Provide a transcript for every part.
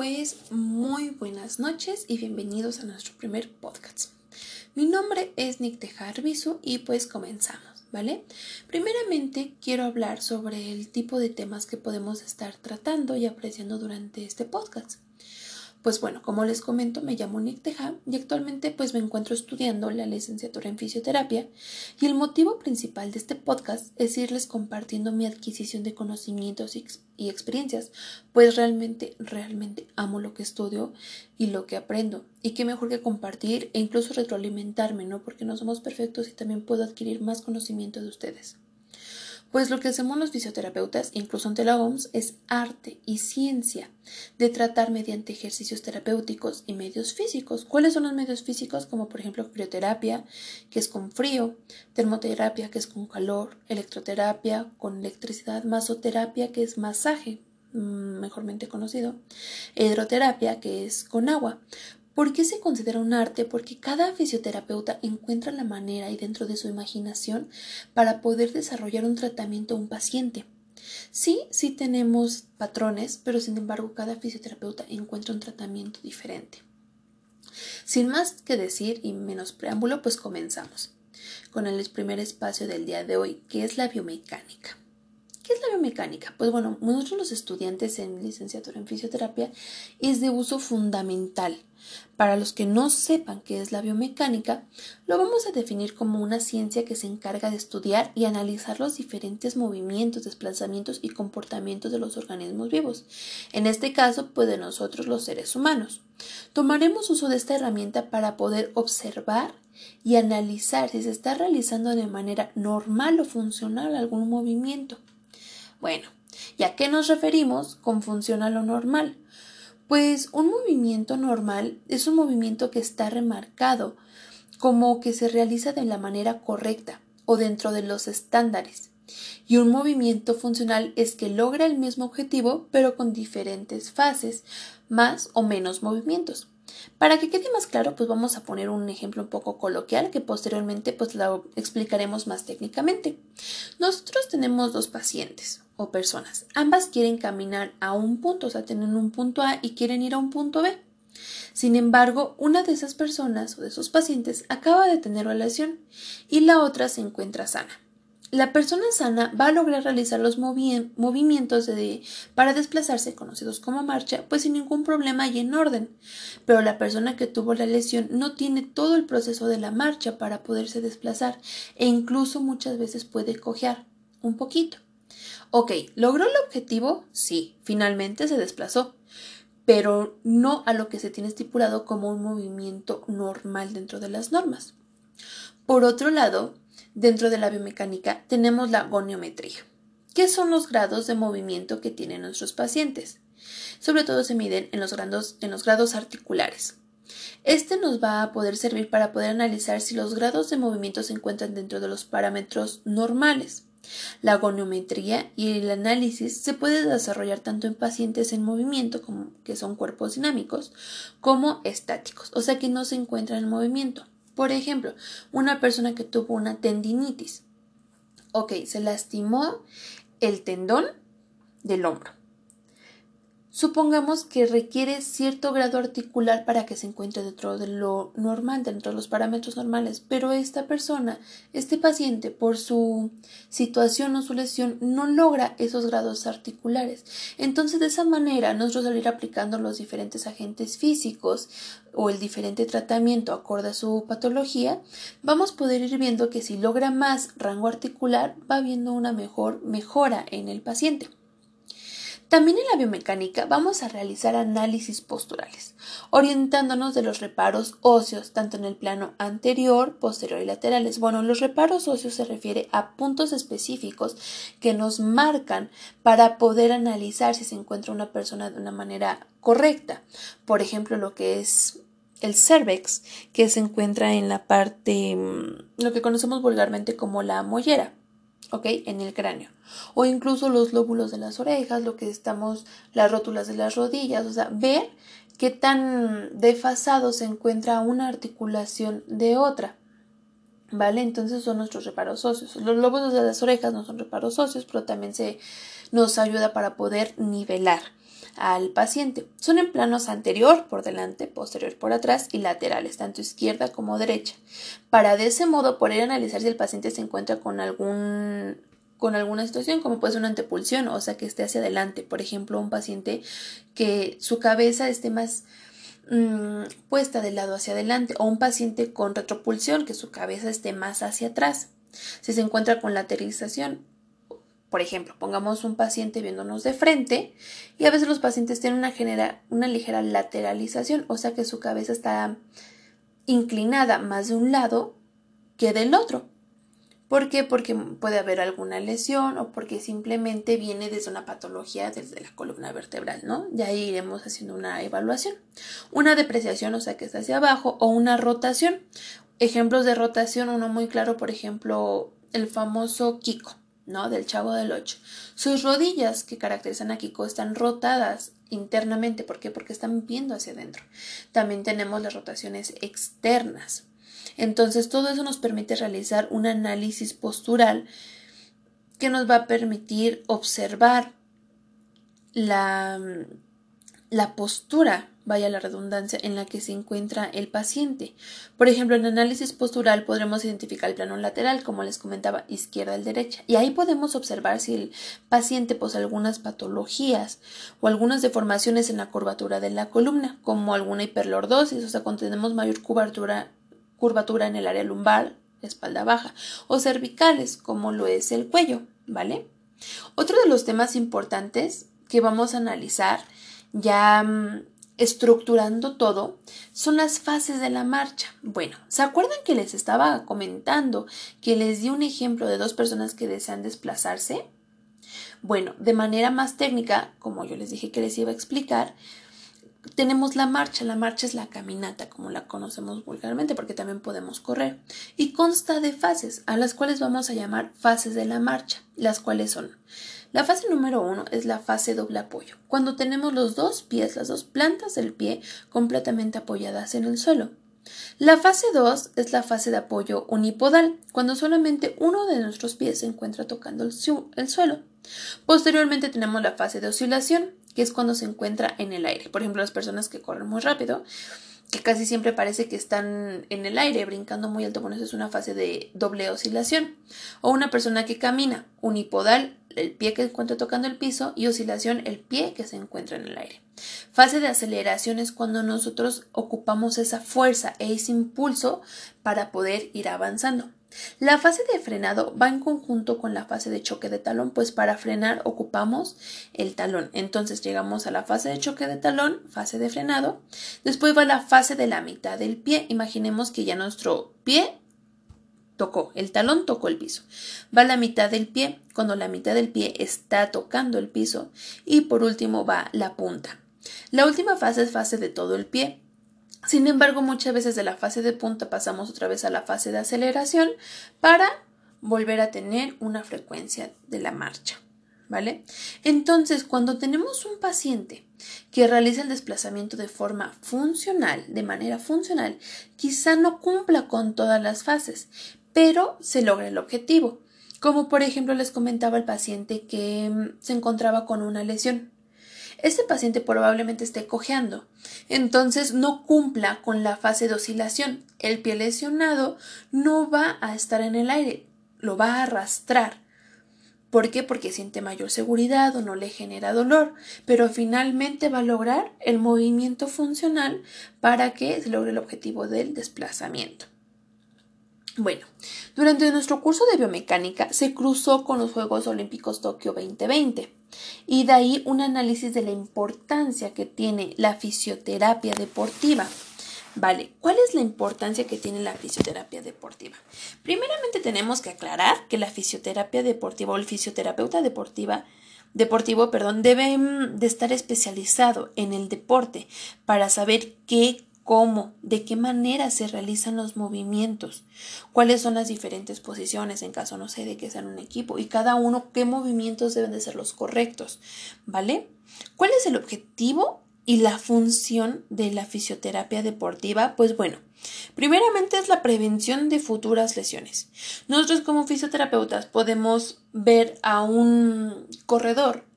pues muy buenas noches y bienvenidos a nuestro primer podcast. Mi nombre es Nick Tejarbisu y pues comenzamos, ¿vale? Primeramente quiero hablar sobre el tipo de temas que podemos estar tratando y apreciando durante este podcast. Pues bueno, como les comento, me llamo Nick Teja y actualmente pues me encuentro estudiando la licenciatura en fisioterapia y el motivo principal de este podcast es irles compartiendo mi adquisición de conocimientos y, y experiencias, pues realmente, realmente amo lo que estudio y lo que aprendo y qué mejor que compartir e incluso retroalimentarme, ¿no? Porque no somos perfectos y también puedo adquirir más conocimiento de ustedes. Pues lo que hacemos los fisioterapeutas, incluso ante la OMS, es arte y ciencia de tratar mediante ejercicios terapéuticos y medios físicos. ¿Cuáles son los medios físicos? Como por ejemplo crioterapia, que es con frío, termoterapia, que es con calor, electroterapia, con electricidad, masoterapia, que es masaje, mm, mejormente conocido, hidroterapia, que es con agua. ¿Por qué se considera un arte? Porque cada fisioterapeuta encuentra la manera y dentro de su imaginación para poder desarrollar un tratamiento a un paciente. Sí, sí tenemos patrones, pero sin embargo cada fisioterapeuta encuentra un tratamiento diferente. Sin más que decir y menos preámbulo, pues comenzamos con el primer espacio del día de hoy, que es la biomecánica. ¿Qué es la biomecánica? Pues bueno, nosotros los estudiantes en licenciatura en fisioterapia es de uso fundamental. Para los que no sepan qué es la biomecánica, lo vamos a definir como una ciencia que se encarga de estudiar y analizar los diferentes movimientos, desplazamientos y comportamientos de los organismos vivos. En este caso, pues de nosotros los seres humanos. Tomaremos uso de esta herramienta para poder observar y analizar si se está realizando de manera normal o funcional algún movimiento. Bueno, ¿y a qué nos referimos con funcional o normal? Pues un movimiento normal es un movimiento que está remarcado como que se realiza de la manera correcta o dentro de los estándares. Y un movimiento funcional es que logra el mismo objetivo pero con diferentes fases, más o menos movimientos. Para que quede más claro, pues vamos a poner un ejemplo un poco coloquial que posteriormente pues lo explicaremos más técnicamente. Nosotros tenemos dos pacientes o personas. Ambas quieren caminar a un punto, o sea, tienen un punto A y quieren ir a un punto B. Sin embargo, una de esas personas o de esos pacientes acaba de tener relación y la otra se encuentra sana. La persona sana va a lograr realizar los movimientos de, para desplazarse, conocidos como marcha, pues sin ningún problema y en orden. Pero la persona que tuvo la lesión no tiene todo el proceso de la marcha para poderse desplazar e incluso muchas veces puede cojear un poquito. Ok, ¿logró el objetivo? Sí, finalmente se desplazó, pero no a lo que se tiene estipulado como un movimiento normal dentro de las normas. Por otro lado, Dentro de la biomecánica tenemos la goniometría. ¿Qué son los grados de movimiento que tienen nuestros pacientes? Sobre todo se miden en los, grados, en los grados articulares. Este nos va a poder servir para poder analizar si los grados de movimiento se encuentran dentro de los parámetros normales. La goniometría y el análisis se puede desarrollar tanto en pacientes en movimiento, como, que son cuerpos dinámicos, como estáticos, o sea que no se encuentran en movimiento. Por ejemplo, una persona que tuvo una tendinitis. Ok, se lastimó el tendón del hombro. Supongamos que requiere cierto grado articular para que se encuentre dentro de lo normal, dentro de los parámetros normales, pero esta persona, este paciente, por su situación o su lesión, no logra esos grados articulares. Entonces, de esa manera, nosotros al ir aplicando los diferentes agentes físicos o el diferente tratamiento acorde a su patología, vamos a poder ir viendo que si logra más rango articular, va habiendo una mejor mejora en el paciente. También en la biomecánica vamos a realizar análisis posturales, orientándonos de los reparos óseos, tanto en el plano anterior, posterior y laterales. Bueno, los reparos óseos se refiere a puntos específicos que nos marcan para poder analizar si se encuentra una persona de una manera correcta. Por ejemplo, lo que es el cervix, que se encuentra en la parte, mm, lo que conocemos vulgarmente como la mollera. ¿Ok? En el cráneo. O incluso los lóbulos de las orejas, lo que estamos, las rótulas de las rodillas, o sea, ver qué tan desfasado se encuentra una articulación de otra. ¿Vale? Entonces son nuestros reparos óseos. Los lóbulos de las orejas no son reparos óseos, pero también se nos ayuda para poder nivelar. Al paciente. Son en planos anterior por delante, posterior por atrás y laterales, tanto izquierda como derecha, para de ese modo poder analizar si el paciente se encuentra con algún con alguna situación, como puede ser una antepulsión, o sea, que esté hacia adelante. Por ejemplo, un paciente que su cabeza esté más mm, puesta del lado hacia adelante, o un paciente con retropulsión, que su cabeza esté más hacia atrás. Si se encuentra con lateralización, por ejemplo, pongamos un paciente viéndonos de frente y a veces los pacientes tienen una, ligera lateralización, o sea que su cabeza está inclinada más de un lado que del otro. ¿Por qué? Porque puede haber alguna lesión o porque simplemente viene desde una patología desde la columna vertebral, ¿no? Ya ahí iremos haciendo una evaluación. Una depreciación, o sea que está hacia abajo, o una rotación. Ejemplos de rotación, uno muy claro, por ejemplo, el famoso Kiko. ¿No? Del Chavo del Ocho. Sus rodillas que caracterizan a Kiko están rotadas internamente. ¿Por qué? Porque están viendo hacia adentro. También tenemos las rotaciones externas. Entonces, todo eso nos permite realizar un análisis postural que nos va a permitir observar la, la postura vaya la redundancia, en la que se encuentra el paciente. Por ejemplo, en análisis postural podremos identificar el plano lateral, como les comentaba, izquierda y derecha. Y ahí podemos observar si el paciente posee algunas patologías o algunas deformaciones en la curvatura de la columna, como alguna hiperlordosis, o sea, cuando tenemos mayor curvatura, curvatura en el área lumbar, espalda baja, o cervicales, como lo es el cuello, ¿vale? Otro de los temas importantes que vamos a analizar ya mm, estructurando todo son las fases de la marcha. Bueno, ¿se acuerdan que les estaba comentando que les di un ejemplo de dos personas que desean desplazarse? Bueno, de manera más técnica, como yo les dije que les iba a explicar, tenemos la marcha. La marcha es la caminata, como la conocemos vulgarmente, porque también podemos correr. Y consta de fases, a las cuales vamos a llamar fases de la marcha, las cuales son la fase número uno es la fase doble apoyo, cuando tenemos los dos pies, las dos plantas del pie completamente apoyadas en el suelo. La fase 2 es la fase de apoyo unipodal, cuando solamente uno de nuestros pies se encuentra tocando el, el, suelo. Posteriormente tenemos la fase de oscilación, que es cuando se encuentra en el aire. Por ejemplo, las personas que corren muy rápido, que casi siempre parece que están en el aire, brincando muy alto, bueno, eso es una fase de doble oscilación. O una persona que camina unipodal, el pie que encuentra tocando el piso y oscilación el pie que se encuentra en el aire. Fase de aceleración es cuando nosotros ocupamos esa fuerza e ese impulso para poder ir avanzando. La fase de frenado va en conjunto con la fase de choque de talón, pues para frenar ocupamos el talón. Entonces llegamos a la fase de choque de talón, fase de frenado. Después va la fase de la mitad del pie. Imaginemos que ya nuestro pie tocó, el talón tocó el piso. Va la mitad del pie, cuando la mitad del pie está tocando el piso. Y por último va la punta. La última fase es fase de todo el pie. Sin embargo, muchas veces de la fase de punta pasamos otra vez a la fase de aceleración para volver a tener una frecuencia de la marcha. ¿Vale? Entonces, cuando tenemos un paciente que realiza el desplazamiento de forma funcional, de manera funcional, quizá no cumpla con todas las fases, pero se logra el objetivo. Como por ejemplo les comentaba el paciente que mm, se encontraba con una lesión. Este paciente probablemente esté cojeando, entonces no cumpla con la fase de oscilación. El pie lesionado no va a estar en el aire, lo va a arrastrar. ¿Por qué? Porque siente mayor seguridad o no le genera dolor, pero finalmente va a lograr el movimiento funcional para que se logre el objetivo del desplazamiento. Bueno, durante nuestro curso de biomecánica se cruzó con los Juegos Olímpicos Tokio 2020 y de ahí un análisis de la importancia que tiene la fisioterapia deportiva. Vale, ¿cuál es la importancia que tiene la fisioterapia deportiva? Primeramente tenemos que aclarar que la fisioterapia deportiva o el fisioterapeuta deportiva deportivo, perdón, debe mm, de estar especializado en el deporte para saber qué cómo, de qué manera se realizan los movimientos, cuáles son las diferentes posiciones en caso, no sé, de que sean un equipo y cada uno qué movimientos deben de ser los correctos, ¿vale? ¿Cuál es el objetivo y la función de la fisioterapia deportiva? Pues bueno, primeramente es la prevención de futuras lesiones. Nosotros como fisioterapeutas podemos ver a un corredor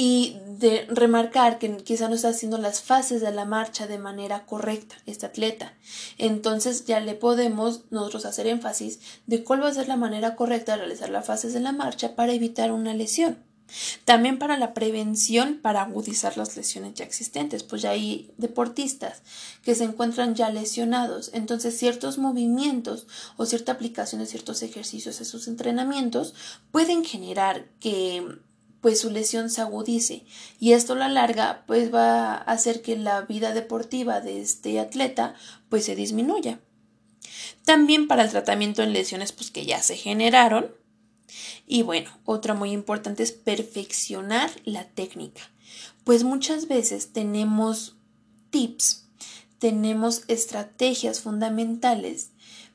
y de remarcar que quizá no está haciendo las fases de la marcha de manera correcta este atleta. Entonces ya le podemos nosotros hacer énfasis de cuál va a ser la manera correcta de realizar las fases de la marcha para evitar una lesión. También para la prevención, para agudizar las lesiones ya existentes, pues ya hay deportistas que se encuentran ya lesionados, entonces ciertos movimientos o cierta aplicación de ciertos ejercicios a sus entrenamientos pueden generar que pues su lesión se agudice y esto a la larga pues va a hacer que la vida deportiva de este atleta pues se disminuya. También para el tratamiento en lesiones pues que ya se generaron. Y bueno, otra muy importante es perfeccionar la técnica. Pues muchas veces tenemos tips, tenemos estrategias fundamentales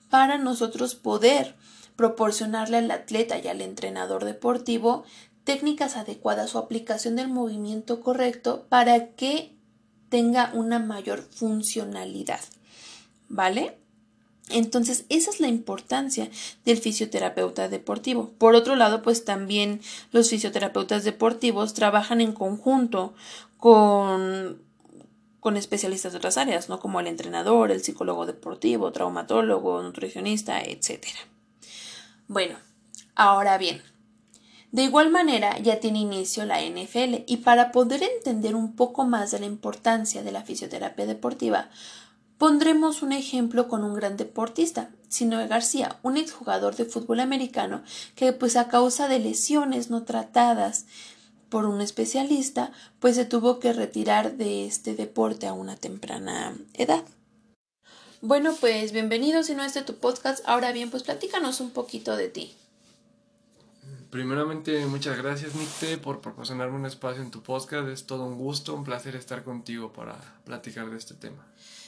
para nosotros poder proporcionarle al atleta y al entrenador deportivo técnicas adecuadas o aplicación del movimiento correcto para que tenga una mayor funcionalidad. ¿Vale? Entonces, esa es la importancia del fisioterapeuta deportivo. Por otro lado, pues también los fisioterapeutas deportivos trabajan en conjunto con, con especialistas de otras áreas, ¿no? Como el entrenador, el psicólogo deportivo, traumatólogo, nutricionista, etc. Bueno, ahora bien, de igual manera ya tiene inicio la NFL y para poder entender un poco más de la importancia de la fisioterapia deportiva, pondremos un ejemplo con un gran deportista, Sinoe García, un exjugador de fútbol americano que pues a causa de lesiones no tratadas por un especialista, pues se tuvo que retirar de este deporte a una temprana edad. Bueno, pues bienvenidos si no es de tu podcast. Ahora bien, pues platícanos un poquito de ti. Primeramente, muchas gracias, Nicte, por proporcionarme un espacio en tu podcast. Es todo un gusto, un placer estar contigo para platicar de este tema.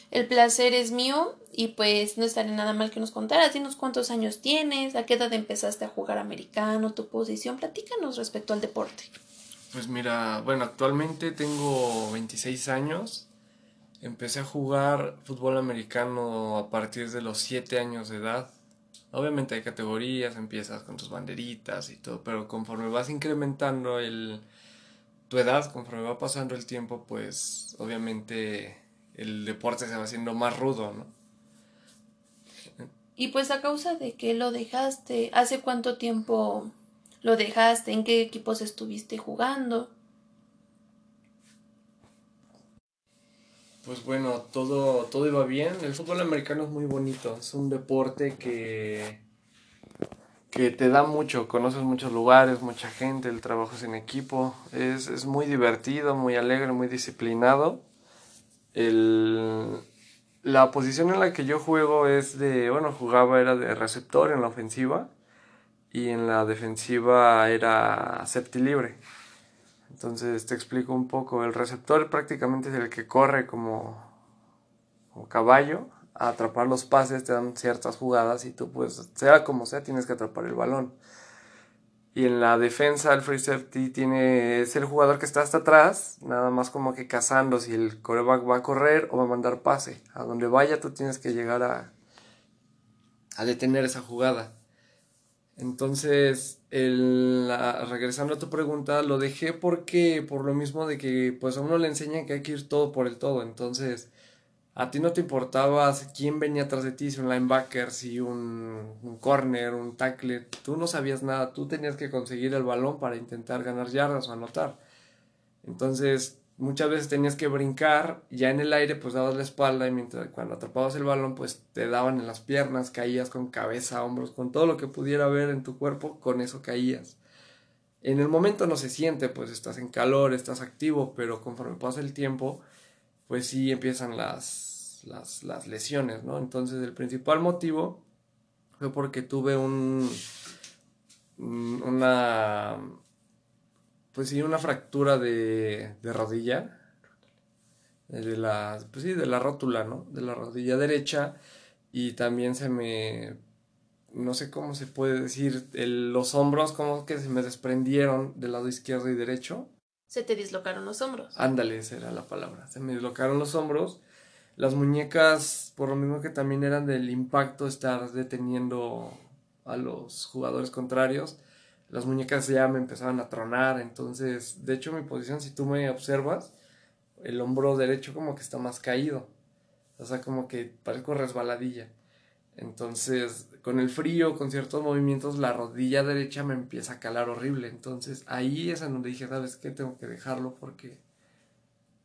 El placer es mío y pues no estaría nada mal que nos contaras. Dinos cuántos años tienes, a qué edad empezaste a jugar americano, tu posición. Platícanos respecto al deporte. Pues mira, bueno, actualmente tengo 26 años. Empecé a jugar fútbol americano a partir de los 7 años de edad. Obviamente hay categorías, empiezas con tus banderitas y todo, pero conforme vas incrementando el, tu edad, conforme va pasando el tiempo, pues obviamente el deporte se va haciendo más rudo, ¿no? Y pues a causa de que lo dejaste, ¿hace cuánto tiempo lo dejaste? ¿En qué equipos estuviste jugando? Pues bueno, todo, todo iba bien. El fútbol americano es muy bonito. Es un deporte que, que te da mucho. Conoces muchos lugares, mucha gente, el trabajo es en equipo. Es, es muy divertido, muy alegre, muy disciplinado. El, la posición en la que yo juego es de, bueno, jugaba era de receptor en la ofensiva y en la defensiva era septi libre. Entonces te explico un poco. El receptor prácticamente es el que corre como, como caballo a atrapar los pases, te dan ciertas jugadas y tú pues sea como sea tienes que atrapar el balón. Y en la defensa el free safety tiene, es el jugador que está hasta atrás, nada más como que cazando si el coreback va a correr o va a mandar pase. A donde vaya tú tienes que llegar a, a detener esa jugada. Entonces, el, regresando a tu pregunta, lo dejé porque, por lo mismo de que, pues a uno le enseñan que hay que ir todo por el todo. Entonces, a ti no te importaba quién venía atrás de ti, si un linebacker, si un, un corner, un tackle. Tú no sabías nada, tú tenías que conseguir el balón para intentar ganar yardas o anotar. Entonces, muchas veces tenías que brincar, ya en el aire pues dabas la espalda y mientras cuando atrapabas el balón pues te daban en las piernas, caías con cabeza, hombros, con todo lo que pudiera haber en tu cuerpo, con eso caías. En el momento no se siente, pues estás en calor, estás activo, pero conforme pasa el tiempo, pues sí empiezan las, las, las lesiones, ¿no? Entonces el principal motivo fue porque tuve un, una pues sí, una fractura de, de rodilla, de la, pues sí, de la rótula, ¿no? De la rodilla derecha y también se me, no sé cómo se puede decir, los hombros como que se me desprendieron del lado izquierdo y derecho. Se te dislocaron los hombros. Ándale, esa era la palabra. Se me dislocaron los hombros. Las muñecas, por lo mismo que también eran del impacto estar deteniendo a los jugadores contrarios, las muñecas ya me empezaban a tronar, entonces, de hecho mi posición, si tú me observas, el hombro derecho como que está más caído, o sea, como que parezco resbaladilla. Entonces, con el frío, con ciertos movimientos, la rodilla derecha me empieza a calar horrible. Entonces, ahí es en donde dije, ¿sabes qué? Tengo que dejarlo porque,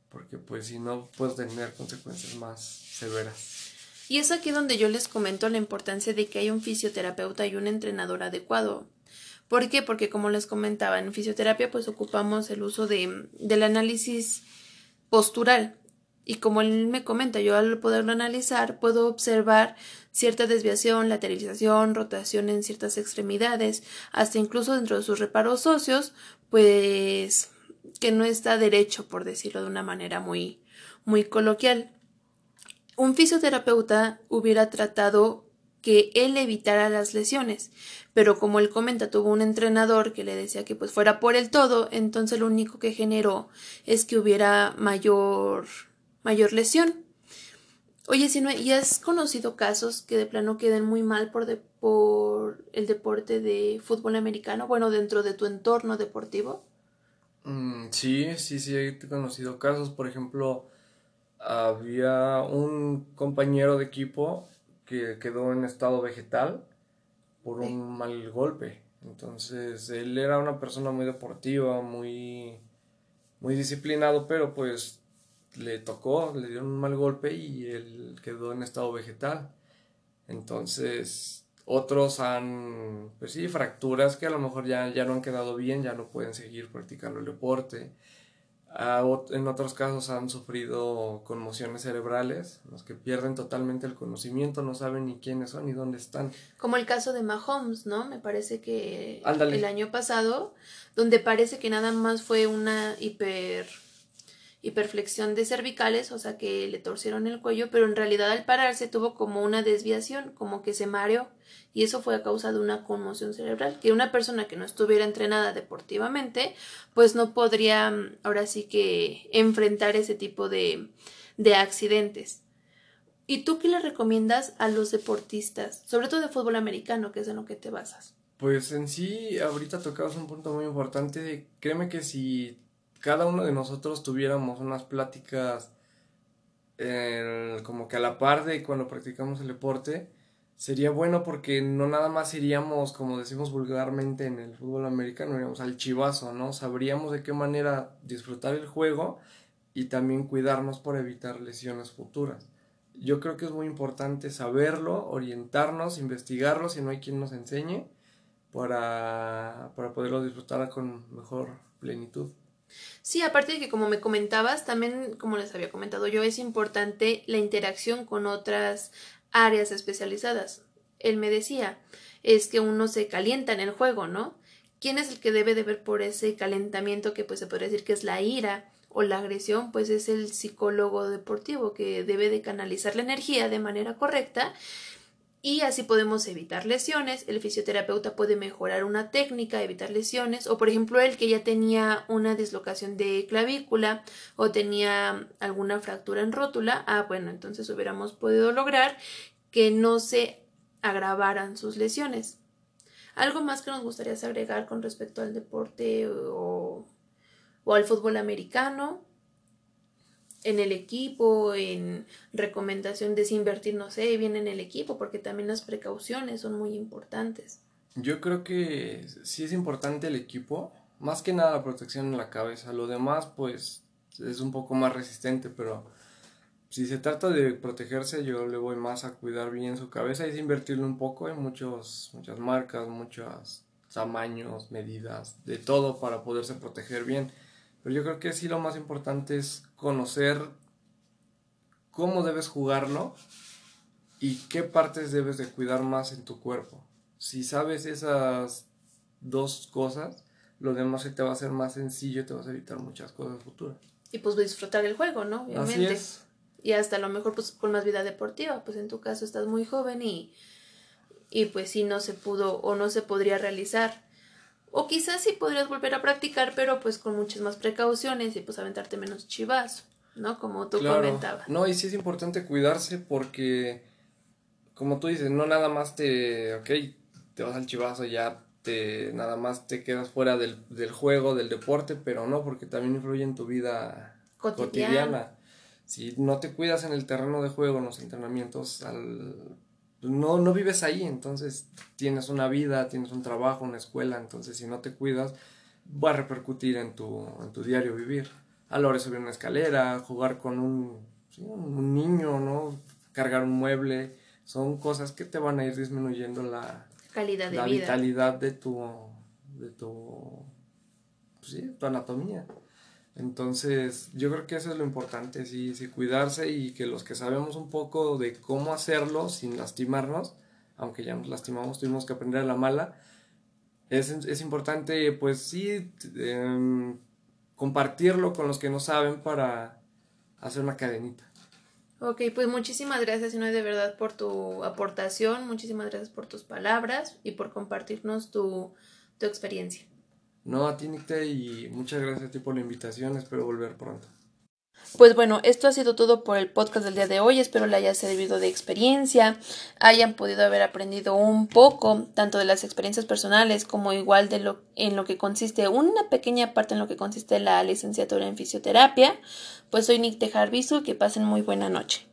porque pues si no, puedo tener consecuencias más severas. Y es aquí donde yo les comento la importancia de que hay un fisioterapeuta y un entrenador adecuado. ¿Por qué? Porque como les comentaba, en fisioterapia pues ocupamos el uso de, del análisis postural. Y como él me comenta, yo al poderlo analizar puedo observar cierta desviación, lateralización, rotación en ciertas extremidades, hasta incluso dentro de sus reparos óseos, pues que no está derecho, por decirlo de una manera muy, muy coloquial. Un fisioterapeuta hubiera tratado que él evitara las lesiones, pero como él comenta, tuvo un entrenador que le decía que pues fuera por el todo, entonces lo único que generó es que hubiera mayor mayor lesión. Oye, si no, ¿y has conocido casos que de plano queden muy mal por, por el deporte de fútbol americano? Bueno, dentro de tu entorno deportivo. Mm, sí, sí, sí, he conocido casos. Por ejemplo, había un compañero de equipo que quedó en estado vegetal por un mal golpe. Entonces, él era una persona muy deportiva, muy, muy disciplinado, pero pues le tocó, le dio un mal golpe y él quedó en estado vegetal. Entonces, otros han, pues sí, fracturas que a lo mejor ya, ya no han quedado bien, ya no pueden seguir practicando el deporte. En otros casos han sufrido conmociones cerebrales, los que pierden totalmente el conocimiento, no saben ni quiénes son ni dónde están. Como el caso de Mahomes, ¿no? Me parece que el año pasado, donde parece que nada más fue una hiper hiperflexión de cervicales, o sea que le torcieron el cuello, pero en realidad al pararse tuvo como una desviación, como que se mareó, y eso fue a causa de una conmoción cerebral, que una persona que no estuviera entrenada deportivamente, pues no podría mm, ahora sí que enfrentar ese tipo de, de accidentes. ¿Y tú qué le recomiendas a los deportistas, sobre todo de fútbol americano, que es en lo que te basas? Pues en sí, ahorita tocabas un punto muy importante. Créeme que si cada uno de nosotros tuviéramos unas pláticas como que a la par de cuando practicamos el deporte, sería bueno porque no nada más iríamos, como decimos vulgarmente en el fútbol americano, iríamos al chivazo, ¿no? Sabríamos de qué manera disfrutar el juego y también cuidarnos por evitar lesiones futuras. Yo creo que es muy importante saberlo, orientarnos, investigarlo si no hay quien nos enseñe para, para poderlo disfrutar con mejor plenitud. Sí, aparte de que como me comentabas, también como les había comentado yo, es importante la interacción con otras áreas especializadas. Él me decía, es que uno se calienta en el juego, ¿no? ¿Quién es el que debe de ver por ese calentamiento que pues se podría decir que es la ira o la agresión? Pues es el psicólogo deportivo que debe de canalizar la energía de manera correcta y así podemos evitar lesiones. El fisioterapeuta puede mejorar una técnica, evitar lesiones, o por ejemplo el que ya tenía una dislocación de clavícula o tenía alguna fractura en rótula, ah bueno, entonces hubiéramos podido lograr que no se agravaran sus lesiones. ¿Algo más que nos gustaría agregar con respecto al deporte o, o al fútbol americano? En el equipo, en recomendación de si invertir, no sé, bien en el equipo, porque también las precauciones son muy importantes. Yo creo que sí es importante el equipo, más que nada la protección en la cabeza, lo demás pues es un poco más resistente, pero si se trata de protegerse yo le voy más a cuidar bien su cabeza. Y es invertirlo un poco en muchos, muchas marcas, muchos tamaños, medidas, de todo para poderse proteger bien pero yo creo que sí lo más importante es conocer cómo debes jugarlo y qué partes debes de cuidar más en tu cuerpo. Si sabes esas dos cosas, lo demás se te va a hacer más sencillo y te vas a evitar muchas cosas futuras. Y pues disfrutar el juego, ¿no? Obviamente. Así es. Y hasta a lo mejor pues con más vida deportiva, pues en tu caso estás muy joven y, y pues si no se pudo o no se podría realizar o quizás sí podrías volver a practicar, pero pues con muchas más precauciones y pues aventarte menos chivazo, ¿no? Como tú comentabas. No, y sí es importante cuidarse porque, como tú dices, no nada más te, ok, te vas al chivazo ya te, nada más te quedas fuera del, del juego, del deporte, pero no, porque también influye en tu vida cotidiana. Si no te cuidas en el terreno de juego, en los entrenamientos, al, no, no vives ahí, entonces tienes una vida, tienes un trabajo, una escuela, entonces si no te cuidas, va a repercutir en tu, en tu diario vivir. A la hora de subir una escalera, jugar con un, un niño, ¿no? Cargar un mueble, son cosas que te van a ir disminuyendo la, calidad de la vida. vitalidad de tu, de tu, pues sí, tu anatomía. Entonces, yo creo que eso es lo importante, sí, sí, cuidarse y que los que sabemos un poco de cómo hacerlo sin lastimarnos, aunque ya nos lastimamos, tuvimos que aprender a la mala, es, es importante, pues sí, em, compartirlo con los que no saben para hacer una cadenita. Ok, pues muchísimas gracias, Inoy, de verdad por tu aportación, muchísimas gracias por tus palabras y por compartirnos tu, tu experiencia. No, a ti, Nicte, y muchas gracias a ti por la invitación, espero volver pronto. Pues bueno, esto ha sido todo por el podcast del día de hoy. Espero le haya servido de experiencia, hayan podido haber aprendido un poco, tanto de las experiencias personales como igual de lo en lo que consiste, una pequeña parte en lo que consiste la licenciatura en fisioterapia. Pues soy Nick Tejarbizu, que pasen muy buena noche.